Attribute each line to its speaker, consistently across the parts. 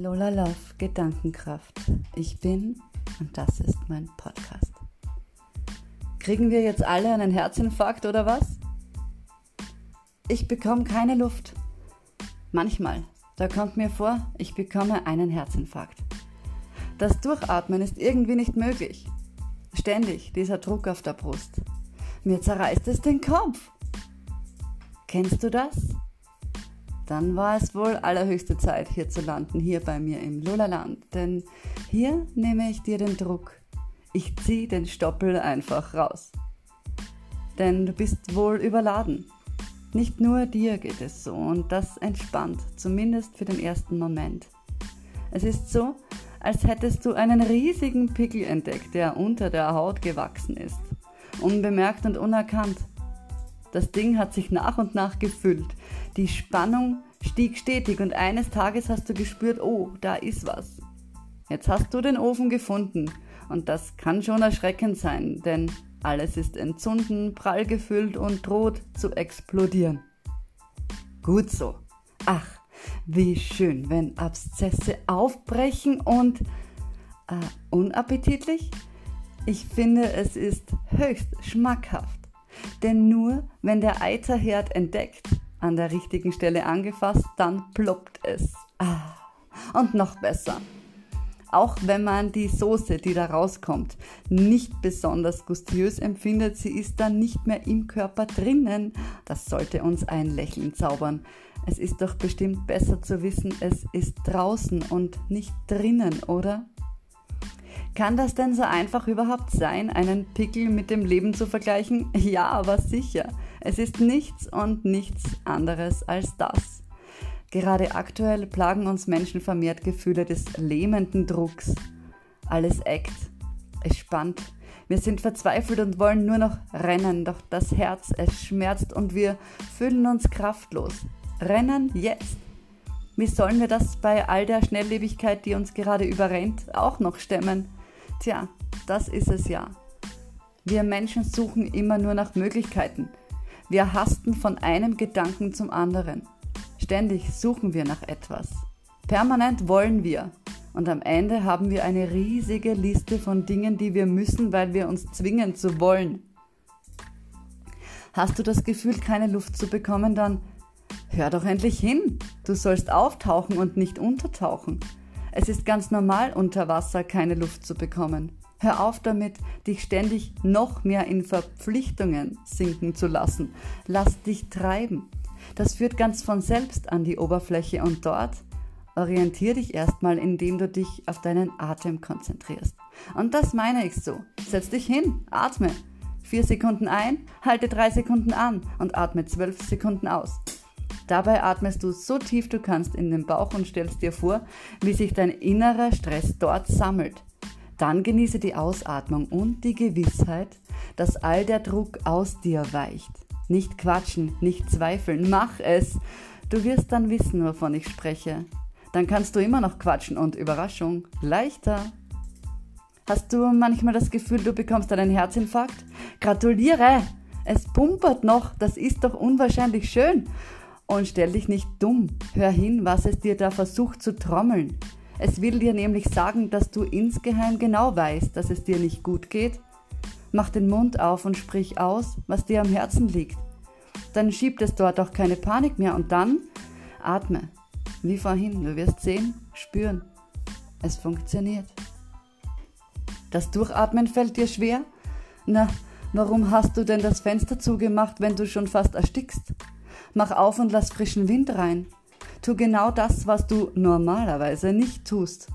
Speaker 1: Lola Love Gedankenkraft. Ich bin und das ist mein Podcast. Kriegen wir jetzt alle einen Herzinfarkt oder was? Ich bekomme keine Luft. Manchmal, da kommt mir vor, ich bekomme einen Herzinfarkt. Das Durchatmen ist irgendwie nicht möglich. Ständig dieser Druck auf der Brust. Mir zerreißt es den Kopf. Kennst du das? Dann war es wohl allerhöchste Zeit, hier zu landen, hier bei mir im Lulaland. Denn hier nehme ich dir den Druck. Ich ziehe den Stoppel einfach raus. Denn du bist wohl überladen. Nicht nur dir geht es so und das entspannt, zumindest für den ersten Moment. Es ist so, als hättest du einen riesigen Pickel entdeckt, der unter der Haut gewachsen ist. Unbemerkt und unerkannt. Das Ding hat sich nach und nach gefüllt. Die Spannung stieg stetig und eines Tages hast du gespürt, oh, da ist was. Jetzt hast du den Ofen gefunden und das kann schon erschreckend sein, denn alles ist entzünden, prall gefüllt und droht zu explodieren. Gut so. Ach, wie schön, wenn Abszesse aufbrechen und äh, unappetitlich? Ich finde, es ist höchst schmackhaft. Denn nur wenn der Eiterherd entdeckt, an der richtigen Stelle angefasst, dann ploppt es. Ah, und noch besser. Auch wenn man die Soße, die da rauskommt, nicht besonders gustiös empfindet, sie ist dann nicht mehr im Körper drinnen. Das sollte uns ein Lächeln zaubern. Es ist doch bestimmt besser zu wissen, es ist draußen und nicht drinnen, oder? Kann das denn so einfach überhaupt sein, einen Pickel mit dem Leben zu vergleichen? Ja, aber sicher. Es ist nichts und nichts anderes als das. Gerade aktuell plagen uns Menschen vermehrt Gefühle des lähmenden Drucks. Alles eckt, es spannt. Wir sind verzweifelt und wollen nur noch rennen, doch das Herz, es schmerzt und wir fühlen uns kraftlos. Rennen jetzt. Wie sollen wir das bei all der Schnelllebigkeit, die uns gerade überrennt, auch noch stemmen? Tja, das ist es ja. Wir Menschen suchen immer nur nach Möglichkeiten. Wir hasten von einem Gedanken zum anderen. Ständig suchen wir nach etwas. Permanent wollen wir. Und am Ende haben wir eine riesige Liste von Dingen, die wir müssen, weil wir uns zwingen zu wollen. Hast du das Gefühl, keine Luft zu bekommen, dann hör doch endlich hin. Du sollst auftauchen und nicht untertauchen. Es ist ganz normal, unter Wasser keine Luft zu bekommen. Hör auf damit, dich ständig noch mehr in Verpflichtungen sinken zu lassen. Lass dich treiben. Das führt ganz von selbst an die Oberfläche und dort orientier dich erstmal, indem du dich auf deinen Atem konzentrierst. Und das meine ich so. Setz dich hin, atme. Vier Sekunden ein, halte drei Sekunden an und atme zwölf Sekunden aus. Dabei atmest du so tief du kannst in den Bauch und stellst dir vor, wie sich dein innerer Stress dort sammelt. Dann genieße die Ausatmung und die Gewissheit, dass all der Druck aus dir weicht. Nicht quatschen, nicht zweifeln, mach es. Du wirst dann wissen, wovon ich spreche. Dann kannst du immer noch quatschen und Überraschung, leichter. Hast du manchmal das Gefühl, du bekommst einen Herzinfarkt? Gratuliere! Es pumpert noch, das ist doch unwahrscheinlich schön. Und stell dich nicht dumm. Hör hin, was es dir da versucht zu trommeln. Es will dir nämlich sagen, dass du insgeheim genau weißt, dass es dir nicht gut geht. Mach den Mund auf und sprich aus, was dir am Herzen liegt. Dann schiebt es dort auch keine Panik mehr und dann atme. Wie vorhin, du wirst sehen, spüren. Es funktioniert. Das Durchatmen fällt dir schwer? Na, warum hast du denn das Fenster zugemacht, wenn du schon fast erstickst? Mach auf und lass frischen Wind rein. Tu genau das, was du normalerweise nicht tust.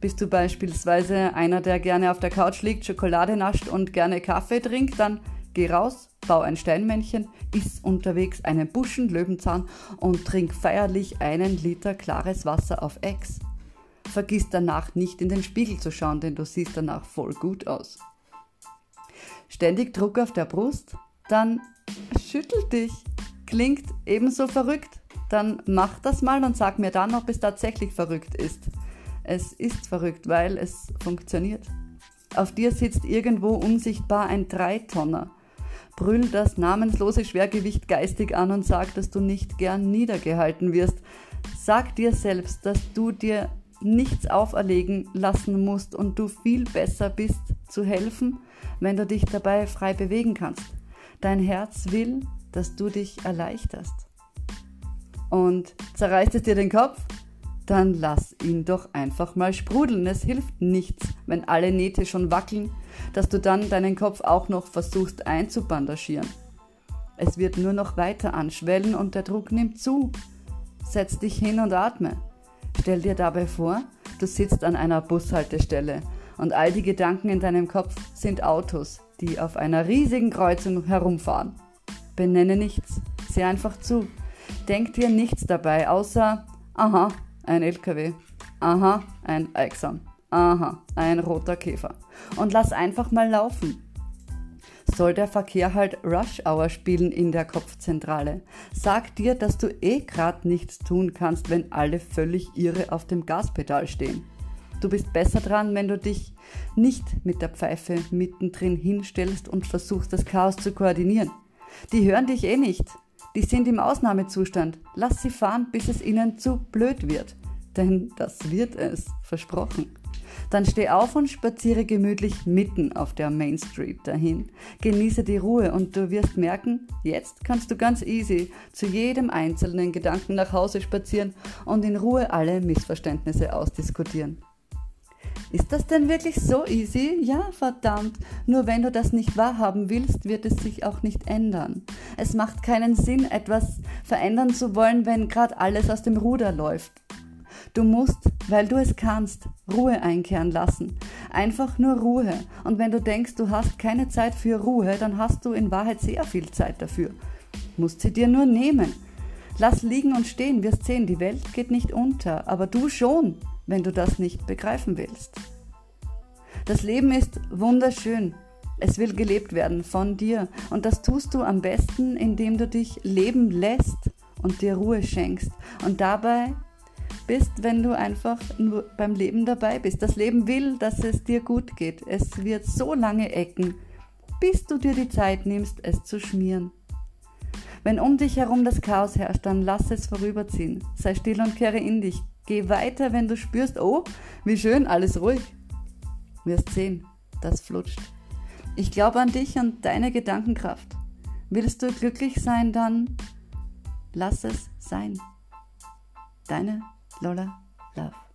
Speaker 1: Bist du beispielsweise einer, der gerne auf der Couch liegt, Schokolade nascht und gerne Kaffee trinkt, dann geh raus, bau ein Steinmännchen, iss unterwegs einen Buschen Löwenzahn und trink feierlich einen Liter klares Wasser auf Ex. Vergiss danach nicht in den Spiegel zu schauen, denn du siehst danach voll gut aus. Ständig Druck auf der Brust? Dann schüttel dich. Klingt ebenso verrückt? Dann mach das mal und sag mir dann, ob es tatsächlich verrückt ist. Es ist verrückt, weil es funktioniert. Auf dir sitzt irgendwo unsichtbar ein Dreitonner. Brüll das namenslose Schwergewicht geistig an und sag, dass du nicht gern niedergehalten wirst. Sag dir selbst, dass du dir nichts auferlegen lassen musst und du viel besser bist zu helfen, wenn du dich dabei frei bewegen kannst. Dein Herz will, dass du dich erleichterst. Und zerreißt es dir den Kopf? Dann lass ihn doch einfach mal sprudeln. Es hilft nichts, wenn alle Nähte schon wackeln, dass du dann deinen Kopf auch noch versuchst einzubandagieren. Es wird nur noch weiter anschwellen und der Druck nimmt zu. Setz dich hin und atme. Stell dir dabei vor, du sitzt an einer Bushaltestelle und all die Gedanken in deinem Kopf sind Autos, die auf einer riesigen Kreuzung herumfahren. Benenne nichts, sieh einfach zu. Denk dir nichts dabei, außer, aha, ein LKW, aha, ein Eichsam, aha, ein roter Käfer. Und lass einfach mal laufen soll der Verkehr halt Rush Hour spielen in der Kopfzentrale. Sag dir, dass du eh grad nichts tun kannst, wenn alle völlig irre auf dem Gaspedal stehen. Du bist besser dran, wenn du dich nicht mit der Pfeife mittendrin hinstellst und versuchst, das Chaos zu koordinieren. Die hören dich eh nicht. Die sind im Ausnahmezustand. Lass sie fahren, bis es ihnen zu blöd wird. Denn das wird es, versprochen. Dann steh auf und spaziere gemütlich mitten auf der Main Street dahin. Genieße die Ruhe und du wirst merken, jetzt kannst du ganz easy zu jedem einzelnen Gedanken nach Hause spazieren und in Ruhe alle Missverständnisse ausdiskutieren. Ist das denn wirklich so easy? Ja, verdammt. Nur wenn du das nicht wahrhaben willst, wird es sich auch nicht ändern. Es macht keinen Sinn, etwas verändern zu wollen, wenn gerade alles aus dem Ruder läuft. Du musst, weil du es kannst, Ruhe einkehren lassen. Einfach nur Ruhe. Und wenn du denkst, du hast keine Zeit für Ruhe, dann hast du in Wahrheit sehr viel Zeit dafür. Musst sie dir nur nehmen. Lass liegen und stehen, wirst sehen, die Welt geht nicht unter, aber du schon, wenn du das nicht begreifen willst. Das Leben ist wunderschön. Es will gelebt werden von dir. Und das tust du am besten, indem du dich leben lässt und dir Ruhe schenkst. Und dabei bist, wenn du einfach nur beim Leben dabei bist. Das Leben will, dass es dir gut geht. Es wird so lange ecken, bis du dir die Zeit nimmst, es zu schmieren. Wenn um dich herum das Chaos herrscht, dann lass es vorüberziehen. Sei still und kehre in dich. Geh weiter, wenn du spürst, oh, wie schön, alles ruhig. Wirst sehen, das flutscht. Ich glaube an dich und deine Gedankenkraft. Willst du glücklich sein, dann lass es sein. Deine Lola Love.